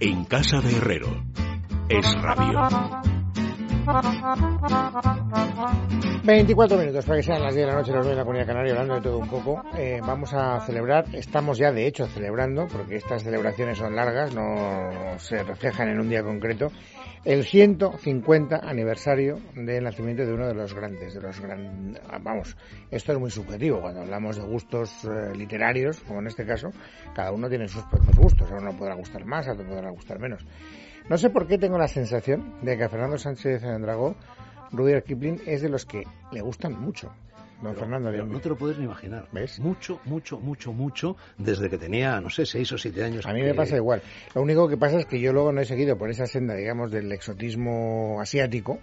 En casa de Herrero. Es radio. 24 minutos para que sean las 10 de la noche, los de la Comunidad Canaria, hablando de todo un poco. Eh, vamos a celebrar, estamos ya de hecho celebrando, porque estas celebraciones son largas, no se reflejan en un día concreto, el 150 aniversario del nacimiento de uno de los grandes, de los gran, vamos, esto es muy subjetivo, cuando hablamos de gustos eh, literarios, como en este caso, cada uno tiene sus propios gustos, a uno podrá gustar más, a otro podrá gustar menos. No sé por qué tengo la sensación de que a Fernando Sánchez Dragó Rudyard Kipling es de los que le gustan mucho. Don Fernando no te lo puedes ni imaginar. ¿Ves? Mucho, mucho, mucho, mucho, desde que tenía, no sé, seis o siete años. A mí me pasa igual. Lo único que pasa es que yo luego no he seguido por esa senda, digamos, del exotismo asiático.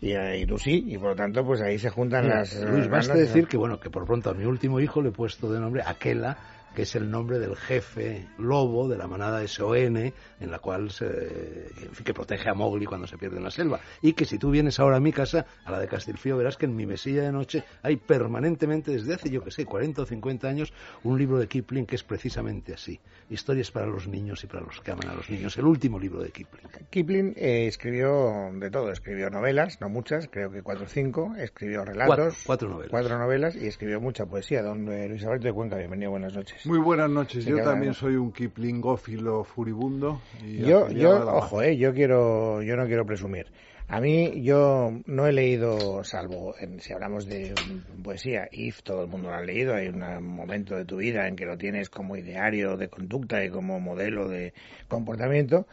Y, y, tú sí, y por lo tanto, pues ahí se juntan las. Luis, basta decir que, bueno, que por pronto a mi último hijo le he puesto de nombre Aquela, que es el nombre del jefe lobo de la manada SON, en la cual se, que protege a Mowgli cuando se pierde en la selva. Y que si tú vienes ahora a mi casa, a la de Castilfío, verás que en mi mesilla de noche hay permanentemente, desde hace, yo que sé, 40 o 50 años, un libro de Kipling que es precisamente así. Historias para los niños y para los que aman a los niños. El último libro de Kipling. Kipling eh, escribió de todo. Escribió novelas, no muchas, creo que cuatro o cinco. Escribió relatos. Cuatro, novelas. Cuatro novelas y escribió mucha poesía. Don eh, Luis Alberto de Cuenca, bienvenido, buenas noches. Muy buenas noches. yo también soy un Kiplingófilo furibundo. yo, yo ojo, eh, yo quiero, yo no quiero presumir. A mí yo no he leído, salvo en, si hablamos de poesía, If, todo el mundo lo ha leído, hay un momento de tu vida en que lo tienes como ideario de conducta y como modelo de comportamiento.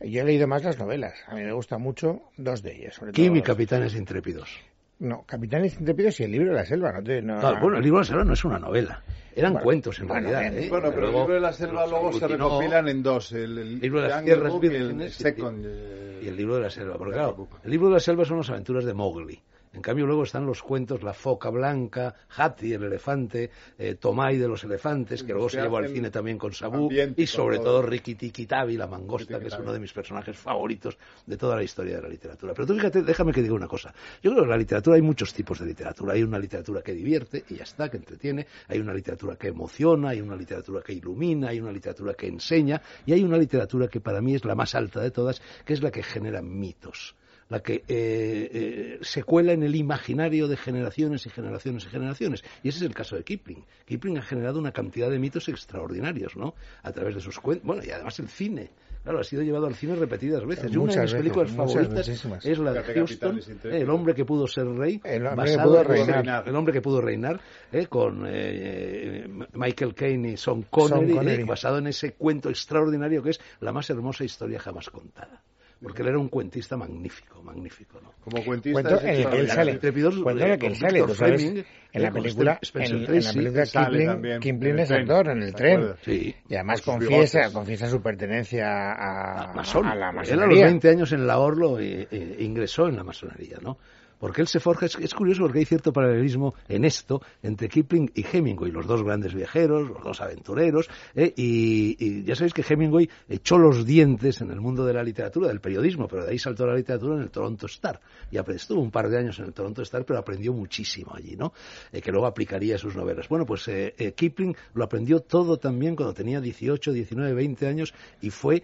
Yo he leído más las novelas, a mí me gustan mucho dos de ellas. Sobre Kim y Capitanes Intrépidos. No, Capitanes Intrépidos y el libro de la selva. No, te, no, bueno, el libro de la selva no es una novela. Eran cuentos, en realidad. ¿eh? Bueno, pero el libro de la selva luego se recopilan en dos. El, libro de las tierras vírgenes y, el libro de la selva. Porque claro, el libro de la selva son las aventuras de Mowgli. En cambio, luego están los cuentos La Foca Blanca, Hati, el elefante, eh, Tomai de los elefantes, que luego se llevó al cine también con Sabu, y sobre todo Rikki Tikki Tavi, la mangosta, que es uno de mis personajes favoritos de toda la historia de la literatura. Pero tú fíjate, déjame que diga una cosa. Yo creo que en la literatura hay muchos tipos de literatura. Hay una literatura que divierte, y ya está, que entretiene. Hay una literatura que emociona, hay una literatura que ilumina, hay una literatura que enseña, y hay una literatura que para mí es la más alta de todas, que es la que genera mitos la que eh, eh, se cuela en el imaginario de generaciones y generaciones y generaciones. Y ese es el caso de Kipling. Kipling ha generado una cantidad de mitos extraordinarios, ¿no? A través de sus cuentos. Bueno, y además el cine. Claro, ha sido llevado al cine repetidas veces. Y una de mis películas favoritas es la de Houston, El hombre que pudo ser rey, el hombre que pudo reinar, el hombre que pudo reinar eh, con eh, Michael Caine y Sean Connery, basado en ese cuento extraordinario que es la más hermosa historia jamás contada porque él era un cuentista magnífico, magnífico, ¿no? Como cuentista cuento en el que él sale, cuento en el que él sale, tú sabes, en la película, en, en, la película Kipling, Kipling es actor en el tren, sí, y además confiesa, confiesa su pertenencia a, a, la masonería. Él a los 20 años en la Orlo eh, eh, ingresó en la masonería, ¿no? Porque él se forja, es, curioso porque hay cierto paralelismo en esto entre Kipling y Hemingway, los dos grandes viajeros, los dos aventureros, ¿eh? y, ya sabéis que Hemingway echó los dientes en el mundo de la literatura, del periodismo, pero de ahí saltó la literatura en el Toronto Star, y estuvo un par de años en el Toronto Star, pero aprendió muchísimo allí, ¿no? Eh, que luego aplicaría a sus novelas. Bueno, pues eh, Kipling lo aprendió todo también cuando tenía 18, 19, 20 años, y fue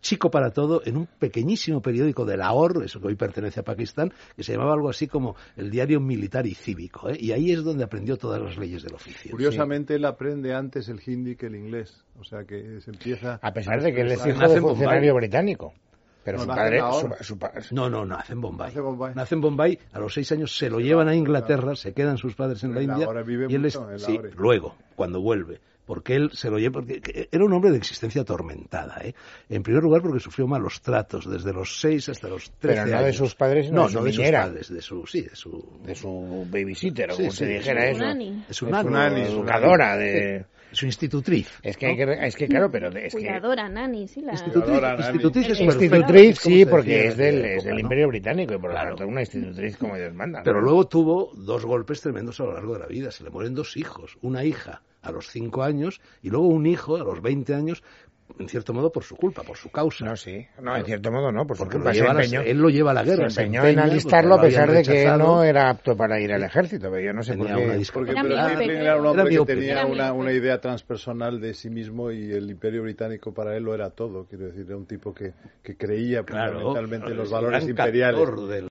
chico para todo en un pequeñísimo periódico de Lahore, eso que hoy pertenece a Pakistán, que se llamaba algo así como el diario militar y cívico, ¿eh? y ahí es donde aprendió todas las leyes del oficio. Curiosamente, él aprende antes el hindi que el inglés, o sea que se empieza... A pesar de que él es hijo de funcionario británico. Pero su padre, No, no, nace en Bombay. Nace en Bombay. a los seis años se lo llevan a Inglaterra, se quedan sus padres en la India. y él es, sí, luego, cuando vuelve porque él se lo lleva, porque era un hombre de existencia atormentada, ¿eh? En primer lugar porque sufrió malos tratos desde los 6 hasta los 13 Pero no de sus padres, no, de, su no de sus padres, de su, sí, de su... De su babysitter, o como se dijera eso. De su nani. Educadora, de... Su institutriz. Es que, hay que, es que claro, pero... Es Cuidadora, nani, sí, la... Institutriz, institutriz, es institutriz sí, porque es del, es del Imperio Británico y por lo tanto una institutriz como Dios manda. Pero luego tuvo dos golpes tremendos a lo largo de la vida. Se le mueren dos hijos. Una hija a los cinco años y luego un hijo a los 20 años en cierto modo por su culpa, por su causa. No, sí. No, en cierto modo no, por su Porque culpa. lo Se a él lo lleva a la guerra. se se empeñó en alistarlo a pesar de que rechazado. no era apto para ir al ejército, pero yo no sé por Tenía qué. una Porque discapacidad. pero Era Kipling miope. era un hombre Era que tenía una, una idea transpersonal de sí mismo y el imperio británico para él lo era todo. Quiero decir, era un tipo que, que creía Claro, fundamentalmente en los valores imperiales.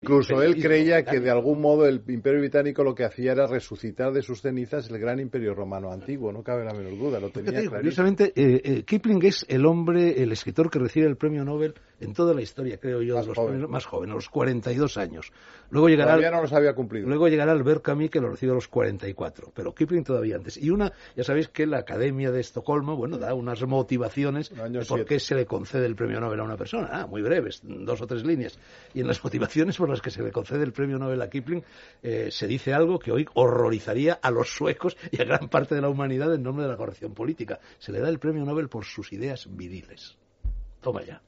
Incluso él creía que de algún modo el imperio británico lo que hacía era resucitar de sus cenizas el gran imperio romano antiguo, no cabe la menor duda, lo tenía Fíjate, clarísimo. curiosamente, eh, eh, Kipling es el hombre, el escritor que recibe el premio Nobel en toda la historia, creo yo, Más de los joven. premios- más joven, a los 42 años. Luego llegará, Todavía no los había cumplido. luego llegará Albert Camus, que lo recibe a los 44, pero Kipling todavía antes. Y una, ya sabéis que la Academia de Estocolmo, bueno, da unas motivaciones de por qué se le concede el premio Nobel a una persona. Ah, muy breves, dos o tres líneas. Y en las motivaciones por las que se le concede el premio Nobel a Kipling, eh, se dice algo que hoy horrorizaría a los suecos y a gran parte de la humanidad en nombre de la corrección política. Se le da el premio Nobel por sus ideas viriles.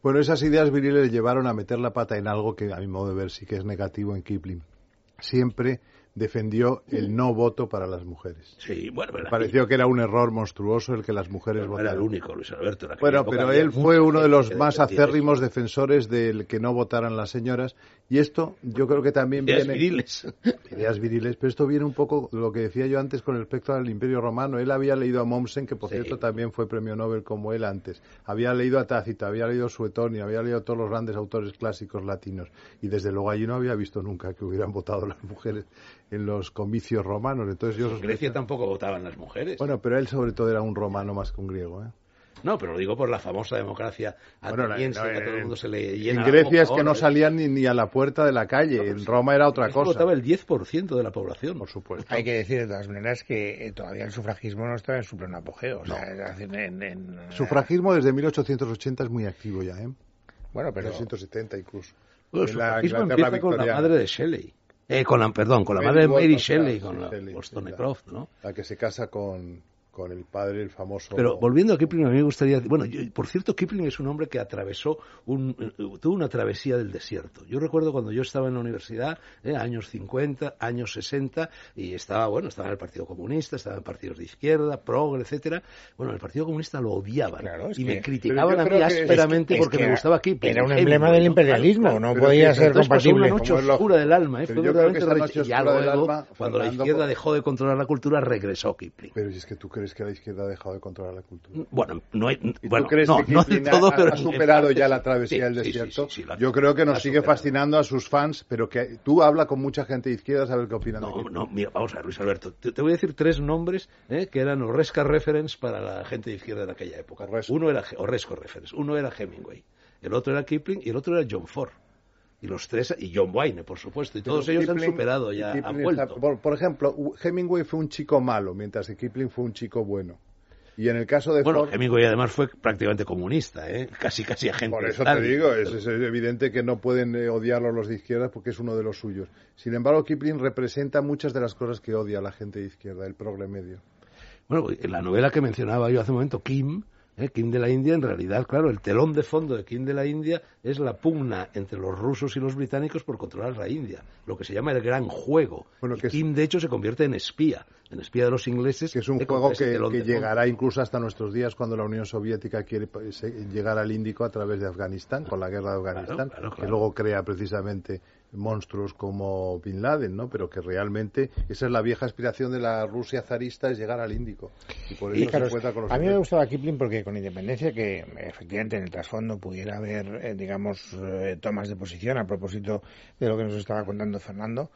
Bueno, esas ideas viriles le llevaron a meter la pata en algo que a mi modo de ver sí que es negativo en Kipling. Siempre defendió el no voto para las mujeres. Sí, bueno, pero pareció que era un error monstruoso el que las mujeres no era votaran. el único, Luis Alberto. Bueno, pero él fue uno de los más acérrimos defensores del que no votaran las señoras. Y esto yo creo que también Ideas viene... viriles. Ideas viriles. Pero esto viene un poco lo que decía yo antes con respecto al Imperio Romano. Él había leído a Mommsen, que por Sí. cierto también fue premio Nobel como él antes. Había leído a Tácito, había leído a Suetonio, había leído a todos los grandes autores clásicos latinos. Y desde luego allí no había visto nunca que hubieran votado las mujeres en los comicios romanos. Entonces yo En Grecia tampoco votaban las mujeres. Bueno, pero él sobre todo era un romano más que un griego. ¿eh? No, pero lo digo por la famosa democracia Bueno, ateniense, no, que a todo el en- mundo se le En llena la Grecia boca es que no ahora. salían ni, ni a la puerta de la calle. En Roma era otra cosa. votaba el 10% de la población. Por supuesto. Hay que decir de todas maneras que eh, todavía el sufragismo no estaba en su pleno apogeo. O sea, en- en- Sufragismo desde 1880 es muy activo ya, ¿eh? Bueno, pero 1870 incluso. Bueno, el En la sufragismo empieza con la madre de Shelley. Eh, con la, perdón, con la madre de Mary Shelley, con la Shelley, sí, Wollstonecraft, ¿no? La que se casa con, con el padre, el famoso... Pero volviendo a Kipling, a mí me gustaría bueno, yo- por cierto, Kipling es un hombre que atravesó, un, eh, tuvo una travesía del desierto. Yo recuerdo cuando yo estaba en la universidad, eh, años 50, años 60, y estaba, bueno, estaba en el Partido Comunista, estaba en partidos de izquierda, progre, etcétera. Bueno, el Partido Comunista lo odiaban Claro, y que- me criticaban a mí es que- ásperamente es porque que me gustaba Kipling. Era un emblema del imperialismo, Claro, no podía ser compatible. una noche oscura del alma, ¿eh? Pero Fue y ya luego, cuando la izquierda dejó de controlar la cultura, regresó Kipling. Pero si es que tú crees que la izquierda ha dejado de controlar la cultura. Bueno, no hay, ¿Y bueno, tú crees no, que no de todo, ha, pero ha en superado parte ya la travesía Sí, del desierto? sí, sí, la- Yo creo que nos sigue superado. fascinando a sus fans, pero que tú habla con mucha gente de izquierda, a ver qué opinan de No, Kipling. no, mira, vamos a ver, Luis Alberto. Te, te voy a decir tres nombres eh, que eran Orresca reference para la gente de izquierda de aquella época. Orresco. Uno era Orresco reference, uno era Hemingway, el otro era Kipling y el otro era John Ford. Y los tres, y John Wayne, por supuesto, y todos Pero ellos han superado ya, han vuelto. por, por ejemplo, Hemingway fue un chico malo, mientras que Kipling fue un chico bueno. Y en el caso de Bueno, Ford, Hemingway además fue prácticamente comunista, ¿eh? casi casi agente por eso te digo, es, es evidente que no pueden eh, odiarlo los de izquierda porque es uno de los suyos. Sin embargo, Kipling representa muchas de las cosas que odia la gente de izquierda, el progre medio. Bueno, en la novela que mencionaba yo hace un momento, Kim, ¿eh? Kim de la India, en realidad, claro, el telón de fondo de Kim de la India es la pugna entre los rusos y los británicos por controlar la India, lo que se llama el gran juego. Bueno, Y que es- Kim, de hecho, se convierte en espía, en espía de los ingleses. que es un ¿eh? juego que, fondo. llegará incluso hasta nuestros días cuando la Unión Soviética quiere eh, llegar al Índico a través de Afganistán, con la guerra de Afganistán, claro, que claro. luego crea precisamente monstruos como Bin Laden, ¿no? Pero que realmente esa es la vieja aspiración de la Rusia zarista, es llegar al Índico. Y por eso Y, claro, se encuentra con los a mí me gustaba Kipling porque con independencia que efectivamente en el trasfondo pudiera haber, eh, digamos, eh, tomas de posición a propósito de lo que nos estaba contando Fernando,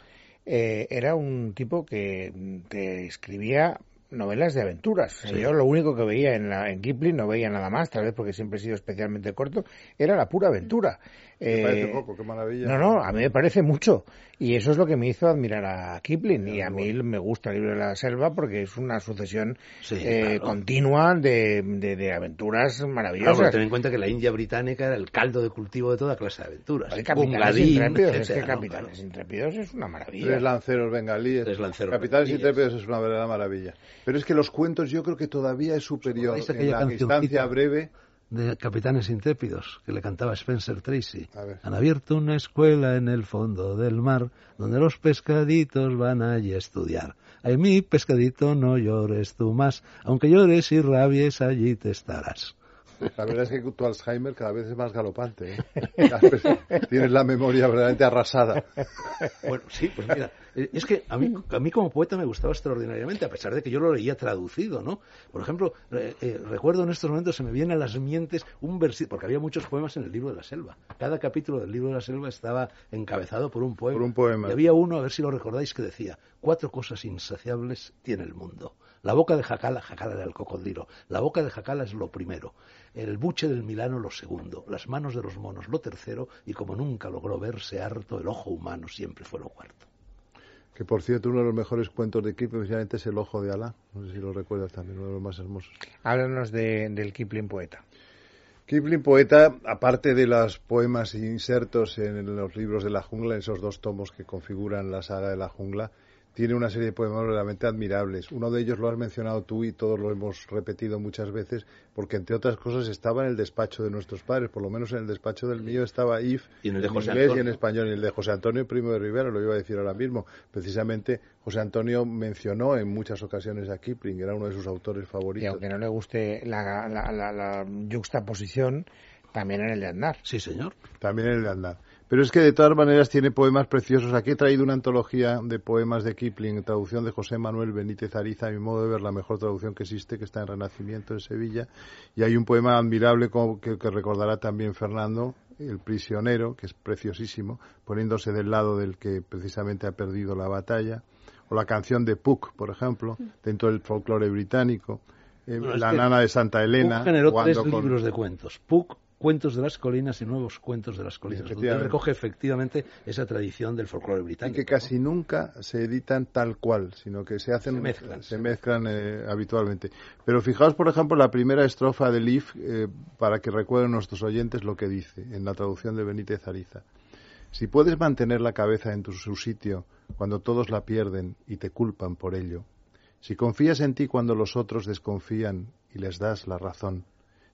eh, era un tipo que mm, te escribía novelas de aventuras. Yo lo único que veía en, la, en Kipling, no veía nada más, tal vez porque siempre he sido especialmente corto, era la pura aventura. Me parece Eh, poco, qué maravilla. no, no, a mí me parece mucho. Y eso es lo que me hizo admirar a Kipling. Y a mí me gusta el libro de la selva porque es una sucesión Sí, eh, claro. continua de, de, de aventuras Claro, porque maravillosas. ten en cuenta que la India británica era el caldo de cultivo de toda clase de aventuras. Hay Bungadín, intrépidos, es que Claro. intrépidos es una maravilla. Tres lanceros bengalíes. Tres lanceros Capitales bengalíes. intrépidos es una verdadera maravilla. Pero es que los cuentos yo creo que todavía es superior. ¿Recordáis En aquella la instancia breve, de Capitanes Intrépidos, que le cantaba Spencer Tracy. Han abierto una escuela en el fondo del mar, donde los pescaditos van allí a estudiar. Ay, mi pescadito, no llores tú más, aunque llores y rabies, allí te estarás. La verdad es que tu Alzheimer cada vez es más galopante. ¿eh? Tienes la memoria verdaderamente arrasada. Bueno, sí, pues mira, eh, es que a mí, a mí como poeta me gustaba extraordinariamente, a pesar de que yo lo leía traducido, ¿no? Por ejemplo, eh, recuerdo en estos momentos, se me viene a las mientes un versículo, porque había muchos poemas en el libro de la selva. Cada capítulo del libro de la selva estaba encabezado por un poema. Por un poema. Y había uno, a ver si lo recordáis, que decía, cuatro cosas insaciables tiene el mundo. La boca de Jacala, Jacala era el cocodrilo, la boca de Jacala es lo primero, el buche del Milano lo segundo, las manos de los monos lo tercero, y como nunca logró verse harto, el ojo humano siempre fue lo cuarto. Que por cierto, uno de los mejores cuentos de Kipling precisamente es El ojo de Alá. No sé si lo recuerdas también, uno de los más hermosos. Háblanos de, del Kipling poeta. Kipling, poeta, aparte de los poemas insertos en los libros de la jungla, en esos dos tomos que configuran la saga de la jungla, tiene una serie de poemas realmente admirables. Uno de ellos lo has mencionado tú y todos lo hemos repetido muchas veces, porque entre otras cosas estaba en el despacho de nuestros padres, por lo menos en el despacho del mío estaba If en, inglés y en español, y el de José Antonio Primo de Rivera, lo iba a decir ahora mismo. Precisamente José Antonio mencionó en muchas ocasiones a Kipling, era uno de sus autores favoritos. Y aunque no le guste la, la, la, la juxtaposición, también en el de Andar. Sí, señor. También en el de Andar. Pero es que de todas maneras tiene poemas preciosos. Aquí he traído una antología de poemas de Kipling, traducción de José Manuel Benítez Ariza, a mi modo de ver la mejor traducción que existe, que está en Renacimiento en Sevilla. Y hay un poema admirable que, que recordará también Fernando, El prisionero, que es preciosísimo, poniéndose del lado del que precisamente ha perdido la batalla. O la canción de Puck, por ejemplo, dentro del folclore británico. Eh, la nana de Santa Elena. Puck generó tres libros de cuentos. Puck, Cuentos de las Colinas y Nuevos Cuentos de las Colinas, donde recoge efectivamente esa tradición del folclore británico. Y que casi nunca se editan tal cual, sino que se hacen, se mezclan, eh, habitualmente. Pero fijaos, por ejemplo, la primera estrofa de Leaf, eh, para que recuerden nuestros oyentes lo que dice en la traducción de Benítez Ariza. Si puedes mantener la cabeza en tu, su sitio cuando todos la pierden y te culpan por ello, si confías en ti cuando los otros desconfían y les das la razón,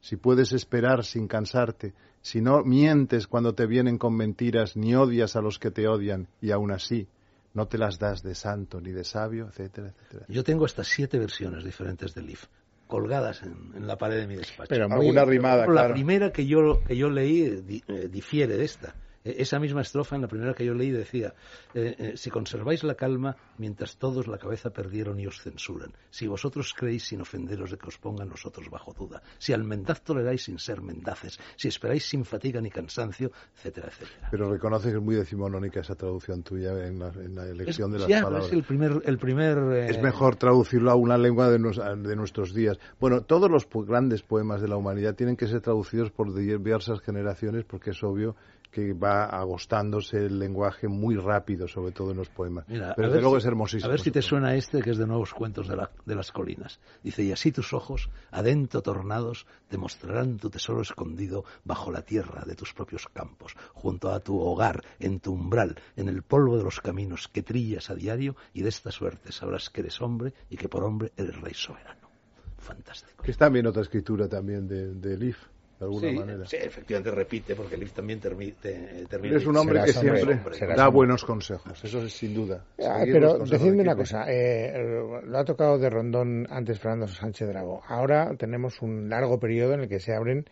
si puedes esperar sin cansarte, si no mientes cuando te vienen con mentiras, ni odias a los que te odian, y aún así no te las das de santo ni de sabio, etcétera, etcétera. Yo tengo estas siete versiones diferentes del Leaf colgadas en, la pared de mi despacho. Pero muy Alguna rimada, La primera que yo, que yo leí eh, difiere de esta. E, esa misma estrofa, en la primera que yo leí, decía, eh, eh, si conserváis la calma mientras todos la cabeza perdieron y os censuran, si vosotros creéis sin ofenderos de que os pongan nosotros bajo duda, si al mendaz toleráis sin ser mendaces, si esperáis sin fatiga ni cansancio, etcétera, etcétera. Pero reconoce que es muy decimonónica esa traducción tuya en la, elección de las palabras. Es el primer... El primer eh, Es mejor traducirlo a una lengua de, de nuestros días. Bueno, todos los grandes poemas de la humanidad tienen que ser traducidos por diversas generaciones porque es obvio que va agostándose el lenguaje muy rápido, sobre todo en los poemas. Pero desde luego es hermosísimo. A ver si te suena este, que es de Nuevos Cuentos de, de, las Colinas. Dice, y así tus ojos, adentro tornados, te mostrarán tu tesoro escondido bajo la tierra de tus propios campos, junto a tu hogar, en tu umbral, en el polvo de los caminos que trillas a diario, y de esta suerte sabrás que eres hombre y que por hombre eres rey soberano. Fantástico. Que es también otra escritura también de, de Leaf de alguna manera. Sí, efectivamente repite, porque Liv también termina. Es un hombre que siempre da buenos consejos, eso es sin duda. Ah, pero decidme una cosa, eh, lo ha tocado de rondón antes Fernando Sánchez Drago. Ahora tenemos un largo periodo en el que se abren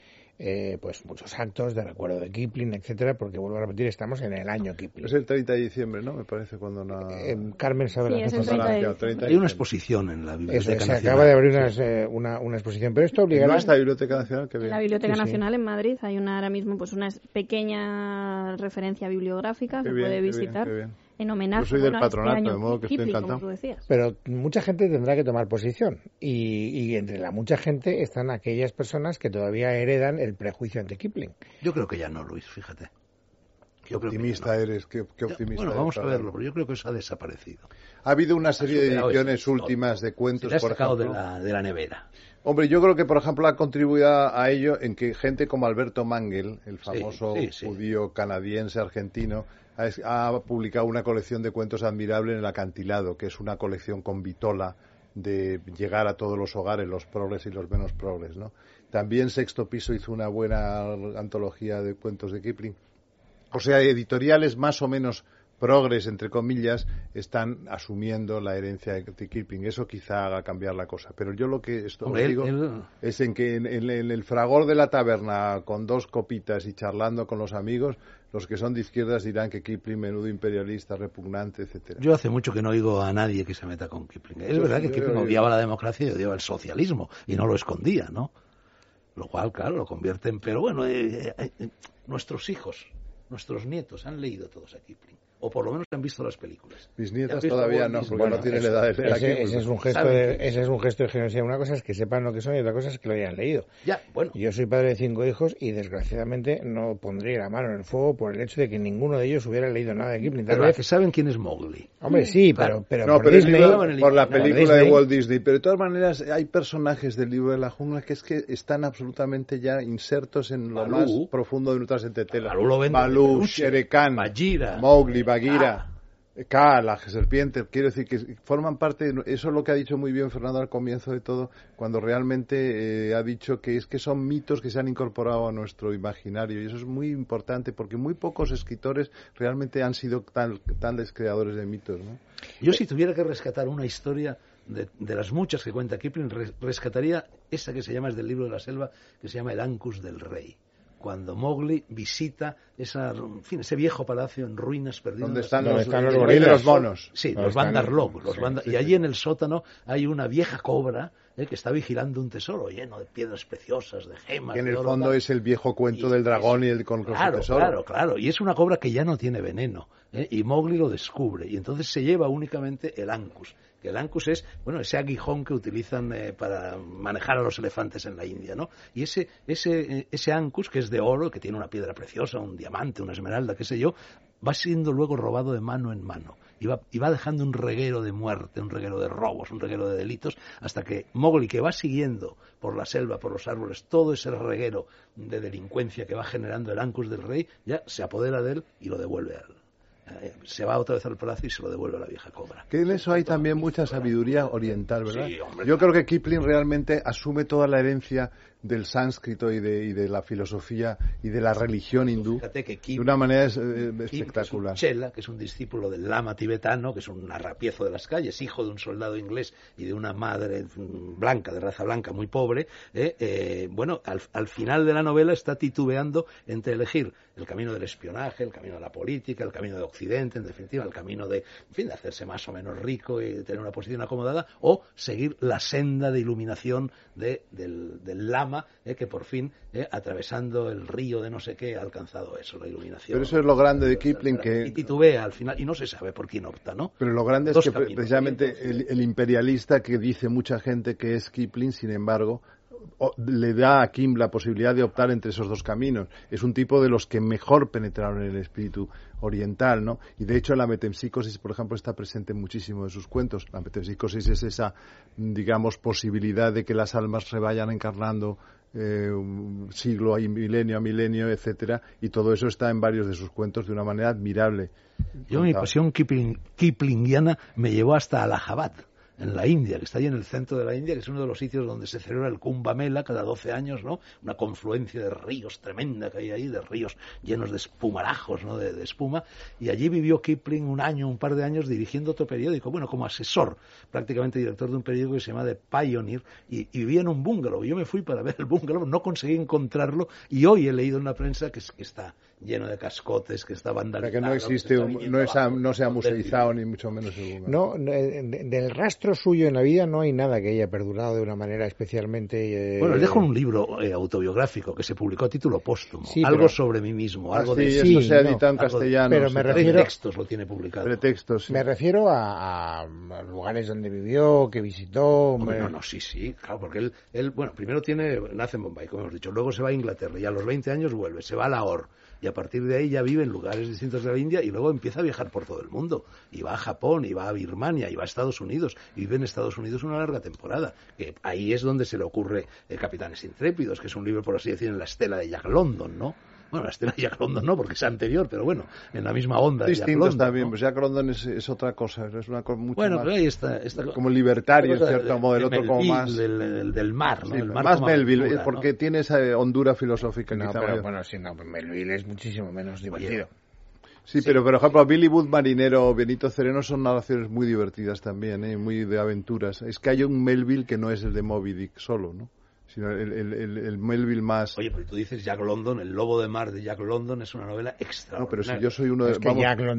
eh, pues muchos actos de recuerdo de Kipling, etcétera, porque vuelvo a repetir, estamos en el año Kipling. Es el 30 de diciembre, ¿no? Me parece cuando eh, Carmen sabe sí, la fecha. Hay una exposición en la Biblioteca Nacional. Se acaba de abrir eh, una, una, exposición, pero esto obligará... ¿No está la Biblioteca Nacional? En la Biblioteca Nacional en Madrid hay una ahora mismo pues una pequeña referencia bibliográfica que puede visitar en homenaje. Yo soy del este patronato, de modo que estoy encantado. Pero mucha gente tendrá que tomar posición. Y, entre la mucha gente están aquellas personas que todavía heredan el prejuicio ante Kipling. Yo creo que ya no, Luis, fíjate. Qué optimista eres, qué, optimista Bueno, vamos a verlo, pero yo creo que eso ha desaparecido. Ha habido una serie de ediciones últimas de cuentos, por ejemplo. De la, de la nevera. Hombre, yo creo que, por ejemplo, ha contribuido a ello en que gente como Alberto Mangel, el famoso judío canadiense argentino, ha, publicado una colección de cuentos admirable en el acantilado, que es una colección con vitola de llegar a todos los hogares, los progres y los menos progres, ¿no? También Sexto Piso hizo una buena antología de cuentos de Kipling. O sea, editoriales más o menos progres, entre comillas, están asumiendo la herencia de, Kipling. Eso quizá haga cambiar la cosa. Pero yo lo que estoy digo es en que en, el fragor de la taberna, con dos copitas y charlando con los amigos, los que son de izquierdas dirán que Kipling menudo imperialista, repugnante, etcétera. Yo hace mucho que no oigo a nadie que se meta con Kipling. Es verdad que Kipling odiaba la democracia y odiaba el socialismo y no lo escondía, ¿no? Lo cual, claro, lo convierte en... Pero bueno, eh, eh, eh, nuestros hijos, nuestros nietos han leído todos a Kipling o por lo menos han visto las películas. Mis nietas todavía no, porque no tienen la edad de leer ese, ese, es un gesto de, ese es un gesto de generosidad. Una cosa es que sepan lo que son y otra cosa es que lo hayan leído. Ya, bueno. Yo soy padre de cinco hijos y desgraciadamente no pondría la mano en el fuego por el hecho de que ninguno de ellos hubiera leído nada de Kipling. Tal vez que saben quién es Mowgli. Hombre, sí, pero, pero no, por Disney, por la película de Walt Disney. Pero de todas maneras hay personajes del libro de la jungla que es que están absolutamente ya insertos en lo más profundo de nuestras entetelas. Balú, Shere Khan, Mowgli, Bagheera. K, la serpiente, quiero decir que forman parte, eso es lo que ha dicho muy bien Fernando al comienzo de todo, cuando realmente eh, ha dicho que es que son mitos que se han incorporado a nuestro imaginario y eso es muy importante porque muy pocos escritores realmente han sido tan, tales creadores de mitos. ¿no? Yo si tuviera que rescatar una historia de, de, las muchas que cuenta Kipling, rescataría esa que se llama, es del libro de la selva, que se llama El Ancus del Rey cuando Mowgli visita esa, en fin, ese viejo palacio en ruinas perdido. ¿Dónde están, los, los, monos? Sí, los Bandarlog. Los y allí en el sótano hay una vieja cobra eh, que está vigilando un tesoro lleno de piedras preciosas, de gemas. Que en el fondo es el viejo cuento del dragón y el con claro, tesoro. Claro, claro. Y es una cobra que ya no tiene veneno. Eh, y Mowgli lo descubre. Y entonces se lleva únicamente el Ankus que el Ankus es, bueno, ese aguijón que utilizan eh, para manejar a los elefantes en la India, ¿no? Y ese, ese, eh, ese Ankus, que es de oro, que tiene una piedra preciosa, un diamante, una esmeralda, qué sé yo, va siendo luego robado de mano en mano. Y va, y va, dejando un reguero de muerte, un reguero de robos, un reguero de delitos, hasta que Mowgli, que va siguiendo por la selva, por los árboles, todo ese reguero de delincuencia que va generando el Ankus del rey, ya se apodera de él y lo devuelve a él. Eh, se va otra vez al palacio y se lo devuelve a la vieja cobra. Que en eso hay también mucha sabiduría oriental, ¿verdad? Yo creo que Kipling realmente asume toda la herencia del sánscrito y de, y de la filosofía y de la religión hindú de una manera eh, espectacular. Chela, que es un discípulo del lama tibetano, que es un arrapiezo de las calles, hijo de un soldado inglés y de una madre blanca, de raza blanca, muy pobre, eh, eh, bueno, al, al, final de la novela está titubeando entre elegir el camino del espionaje, el camino de la política, el camino de Occidente, en definitiva, el camino de, en fin, de hacerse más o menos rico y tener una posición acomodada, o seguir la senda de iluminación de, del, del lama eh, que por fin, eh, atravesando el río de no sé qué, ha alcanzado eso, la iluminación. Pero eso es lo grande de Kipling que... Y titubea al final, y no se sabe por quién opta, ¿no? Pero lo grande es que precisamente el, imperialista que dice mucha gente que es Kipling, sin embargo, le da a Kim la posibilidad de optar entre esos dos caminos. Es un tipo de los que mejor penetraron en el espíritu oriental, ¿no? Y de hecho la metempsicosis, por ejemplo, está presente en muchísimos de sus cuentos. La metempsicosis es esa, digamos, posibilidad de que las almas se vayan encarnando eh, siglo a milenio a milenio, etcétera, y todo eso está en varios de sus cuentos de una manera admirable. Yo mi pasión kiplingiana me llevó hasta Allahabad en la India, que está ahí en el centro de la India, que es uno de los sitios donde se celebra el Kumbh Mela cada 12 años, ¿no? Una confluencia de ríos tremenda que hay ahí, de ríos llenos de espumarajos, ¿no? De, espuma. Y allí vivió Kipling un año, un par de años dirigiendo otro periódico, bueno, como asesor, prácticamente director de un periódico que se llama The Pioneer, y, vivía en un bungalow. Yo me fui para ver el bungalow, no conseguí encontrarlo, y hoy he leído en la prensa que, que está lleno de cascotes, que está vandalizado. que no existe, no, se ha museizado ni mucho menos el No, del rastro suyo en la vida no hay nada que haya perdurado de una manera especialmente... Eh, bueno, dejo un libro eh, autobiográfico que se publicó a título póstumo, algo sobre mí mismo, algo de... Sí, eso se ha editado en castellano. Pero me refiero... Pretextos lo tiene publicado. Pretextos, Me refiero a, lugares donde vivió, que visitó... No, no, sí, sí, claro, porque él, él, bueno, primero tiene, nace en Bombay, como hemos dicho, luego se va a Inglaterra y a los 20 años vuelve, se va a Lahore y a partir de ahí ya vive en lugares distintos de la India y luego empieza a viajar por todo el mundo. Y va a Japón, y va a Birmania, y va a Estados Unidos, y vive en Estados Unidos una larga temporada. Que ahí es donde se le ocurre el Capitanes Intrépidos, que es un libro, por así decir, en la estela de Jack London, ¿no? Bueno, la estela de Jack London no, porque es anterior, pero bueno, en la misma onda. Distintos también, pues Jack London es, otra cosa, es una cosa mucho bueno, más... pero ahí está, como libertario, en cierto modo, el otro como más... Del, del, mar, ¿no? el mar más Melville, porque tiene esa hondura filosófica. No, pero bueno, sí, no, Melville es muchísimo menos divertido. Sí, pero por ejemplo, Billy Wood Marinero o Benito Cereno son narraciones muy divertidas también, ¿eh? muy de aventuras. Es que hay un Melville que no es el de Moby Dick solo, ¿no? Sino el, Melville más... Oye, pero tú dices Jack London, El Lobo de Mar de Jack London es una novela extra. No, pero si yo soy uno de...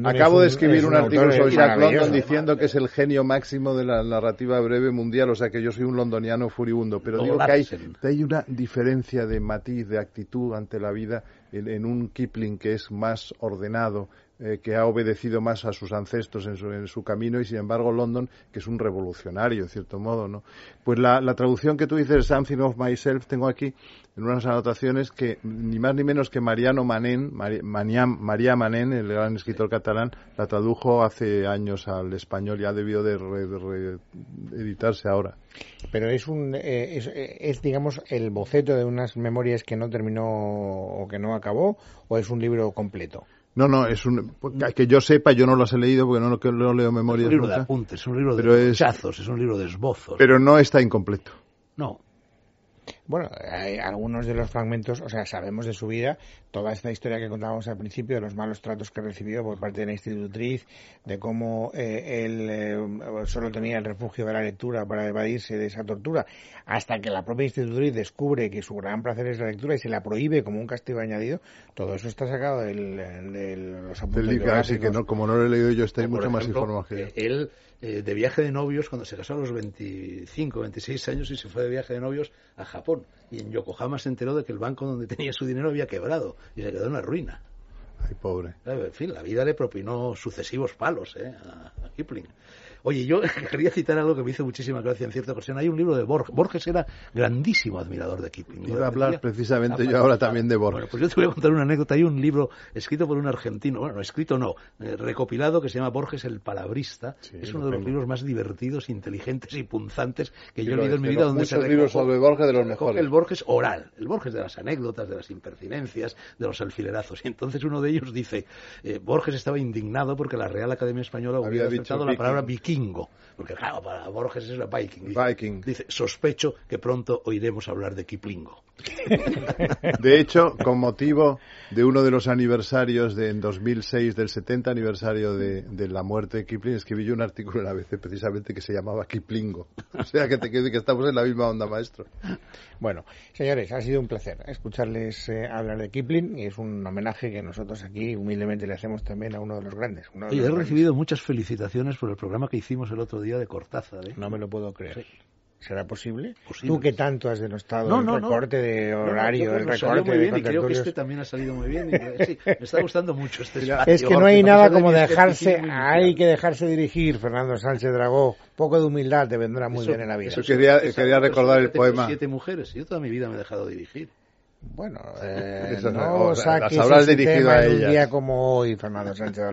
acabo de escribir un, artículo sobre Jack London diciendo que es el genio máximo de la narrativa breve mundial, o sea que yo soy un londoniano furibundo, pero digo que hay, hay una diferencia de matiz, de actitud ante la vida en un Kipling que es más ordenado, eh, que ha obedecido más a sus ancestros en su, camino y sin embargo London, que es un revolucionario en cierto modo, ¿no? Pues la, traducción que tú dices, Something of Myself, tengo aquí en unas anotaciones que ni más ni menos que Mariano Manén, María, Manén, el gran escritor catalán, la tradujo hace años al español y ha debido de reeditarse ahora. Pero es un eh, eh, es, digamos el boceto de unas memorias que no terminó o que no acabó o es un libro completo. No, no, es un que yo sepa, yo no las he leído porque no, no leo memorias. Es un libro de apuntes, es un libro de rechazos, es un libro de esbozos. Pero no está incompleto. No, bueno, hay algunos de los fragmentos, o sea, sabemos de su vida, toda esta historia que contábamos al principio, de los malos tratos que recibió por parte de la institutriz, de cómo eh, él eh, solo tenía el refugio de la lectura para evadirse de esa tortura, hasta que la propia institutriz descubre que su gran placer es la lectura y se la prohíbe como un castigo añadido, todo eso está sacado del, de los apuntes Así que no, como no lo he leído yo, estoy mucho más informado que Él eh, de viaje de novios cuando se casó a los 25, 26 años y se fue de viaje de novios a Japón. Y en Yokohama se enteró de que el banco donde tenía su dinero había quebrado y se quedó en la ruina. Ay, pobre. En fin, la vida le propinó sucesivos palos eh, a Kipling. Oye, yo quería citar algo que me hizo muchísima gracia en cierta ocasión. Hay un libro de Borges. Borges era grandísimo admirador de Kipling. Iba a hablar precisamente yo ahora también de Borges. Bueno, pues yo te voy a contar una anécdota. Hay un libro escrito por un argentino, bueno, escrito no, eh, recopilado que se llama Borges el Palabrista. es uno de los libros más divertidos, inteligentes y punzantes que yo he leído en mi vida. Donde muchos se libros sobre Borges de los mejores. El Borges oral, el Borges de las anécdotas, de las impertinencias, de los alfilerazos. Y entonces uno de ellos dice, eh, Borges estaba indignado porque la Real Academia Española había dicho la palabra vikingo. Porque claro, para Borges es la Viking. Viking. Dice, sospecho que pronto oiremos hablar de Kiplingo. De hecho, con motivo de uno de los aniversarios de en 2006 del 70 aniversario de, la muerte de Kipling, escribí yo un artículo en la ABC precisamente que se llamaba Kiplingo. O sea que te que estamos en la misma onda, maestro. Bueno, señores, ha sido un placer escucharles eh, hablar de Kipling y es un homenaje que nosotros aquí humildemente le hacemos también a uno de los grandes. y he recibido muchas felicitaciones por el programa que hicimos el otro día de Cortázar. ¿eh? No me lo puedo creer. ¿Será posible? Tú que tanto has denostado el recorte de horario, el recorte muy bien, y creo que este también ha salido muy bien. sí, me está gustando mucho este espacio. Es que no hay nada como dejarse, hay que dejarse dirigir, Fernando Sánchez Dragó. Poco de humildad te vendrá muy bien en la vida. Eso quería, quería recordar el poema. Siete mujeres. Yo toda mi vida me he dejado dirigir. Bueno, eh, no saques habrás dirigido a un día como hoy, Fernando Sánchez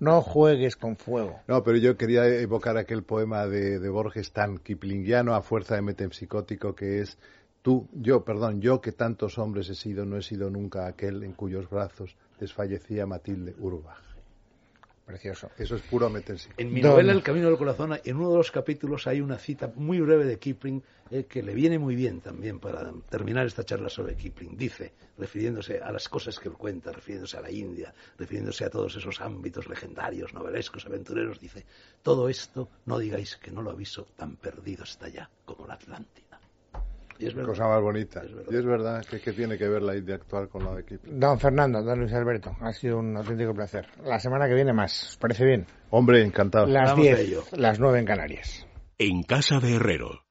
No juegues con fuego. No, pero yo quería evocar aquel poema de, de Borges tan kiplingiano a fuerza de metempsicótico que es tú, yo, perdón, yo que tantos hombres he sido, no he sido nunca aquel en cuyos brazos desfallecía Matilde Urbach. Precioso. Eso es puro meterse. En mi novela El Camino del Corazón, en uno de los capítulos hay una cita muy breve de Kipling eh, que le viene muy bien también para terminar esta charla sobre Kipling. Dice, refiriéndose a las cosas que él cuenta, refiriéndose a la India, refiriéndose a todos esos ámbitos legendarios, novelescos, aventureros, dice, todo esto no digáis que no lo aviso, tan perdido está ya como la Atlántida. Y es cosa más bonita. Y es verdad que, tiene que ver la idea actual con la de Kipling. Don Fernando, don Luis Alberto, ha sido un auténtico placer. La semana que viene más, ¿os parece bien? Hombre, encantado. Las 10, las 9 en Canarias. En casa de Herrero,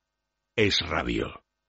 es radio.